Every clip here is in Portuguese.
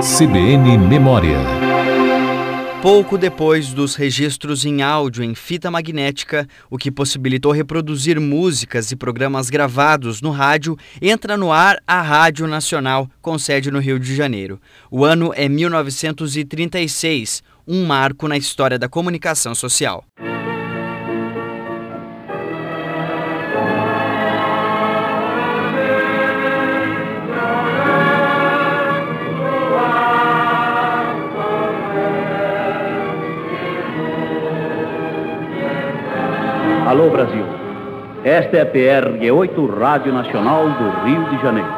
CBN Memória. Pouco depois dos registros em áudio em fita magnética, o que possibilitou reproduzir músicas e programas gravados no rádio, entra no ar a Rádio Nacional, com sede no Rio de Janeiro. O ano é 1936, um marco na história da comunicação social. Alô Brasil. Esta é a PRG-8 Rádio Nacional do Rio de Janeiro.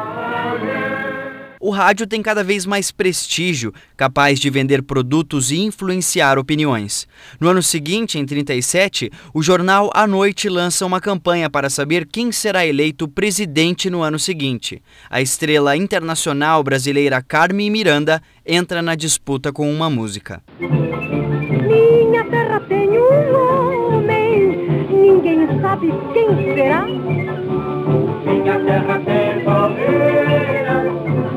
O rádio tem cada vez mais prestígio, capaz de vender produtos e influenciar opiniões. No ano seguinte, em 37, o jornal À Noite lança uma campanha para saber quem será eleito presidente no ano seguinte. A estrela internacional brasileira Carmen Miranda entra na disputa com uma música. Minha terra tem um sabe quem será. Minha terra tem palmeiras,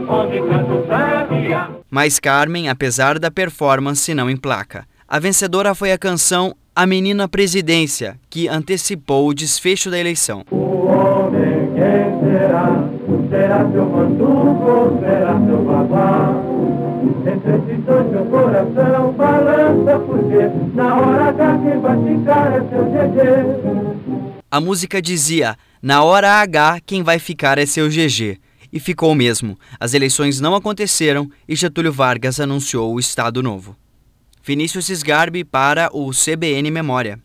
onde canto sabia. Mas Carmen, apesar da performance, não emplaca. A vencedora foi a canção A Menina Presidência, que antecipou o desfecho da eleição. O homem quem será? Será seu manduco, será seu babá? Entre esses dois meu coração balança porque na hora H quem vai ficar é seu GG. A música dizia: Na hora H, quem vai ficar é seu GG. E ficou mesmo. As eleições não aconteceram e Getúlio Vargas anunciou o Estado Novo. Vinícius Sgarbi para o CBN Memória.